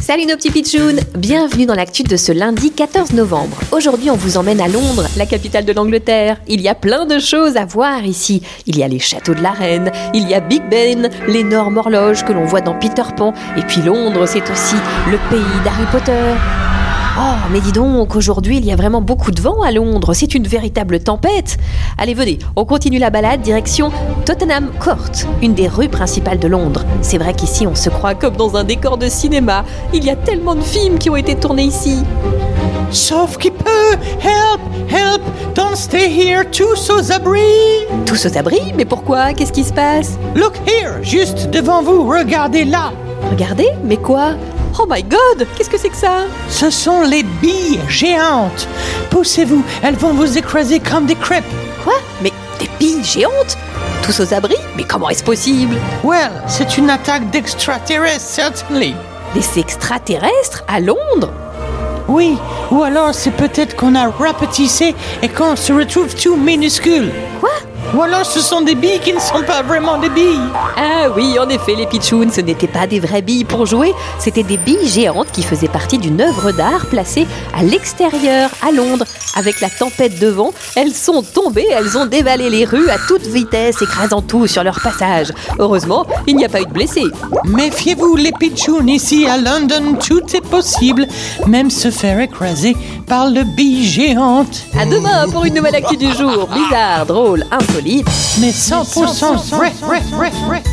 Salut nos petits pitchouns Bienvenue dans l'actu de ce lundi 14 novembre. Aujourd'hui, on vous emmène à Londres, la capitale de l'Angleterre. Il y a plein de choses à voir ici. Il y a les châteaux de la reine, il y a Big Ben, l'énorme horloge que l'on voit dans Peter Pan, et puis Londres, c'est aussi le pays d'Harry Potter. Oh, mais dis donc, aujourd'hui il y a vraiment beaucoup de vent à Londres, c'est une véritable tempête. Allez, venez, on continue la balade direction Tottenham Court, une des rues principales de Londres. C'est vrai qu'ici on se croit comme dans un décor de cinéma. Il y a tellement de films qui ont été tournés ici. Sauf qui peut Help Help Don't stay here Tous aux abris Tous aux abris Mais pourquoi? Qu'est-ce qui se passe? Look here Juste devant vous, regardez là Regardez Mais quoi? Oh my god! Qu'est-ce que c'est que ça? Ce sont les billes géantes. Poussez-vous, elles vont vous écraser comme des crêpes. Quoi? Mais des billes géantes? Tous aux abris? Mais comment est-ce possible? Well, c'est une attaque d'extraterrestres, certainly. Des extraterrestres À Londres? Oui, ou alors c'est peut-être qu'on a rapetissé et qu'on se retrouve tout minuscule. Quoi? Ou alors ce sont des billes qui ne sont pas vraiment des billes. Ah oui, en effet, les pitchouns, ce n'étaient pas des vraies billes pour jouer, c'était des billes géantes qui faisaient partie d'une œuvre d'art placée à l'extérieur, à Londres. Avec la tempête de vent, elles sont tombées, elles ont dévalé les rues à toute vitesse, écrasant tout sur leur passage. Heureusement, il n'y a pas eu de blessés. Méfiez-vous, les pitchouns, ici à London, tout est possible, même se faire écraser par le bille géante. À demain pour une nouvelle actu du jour, bizarre, drôle, mais 100%, vrai, vrai, vrai, vrai, vrai.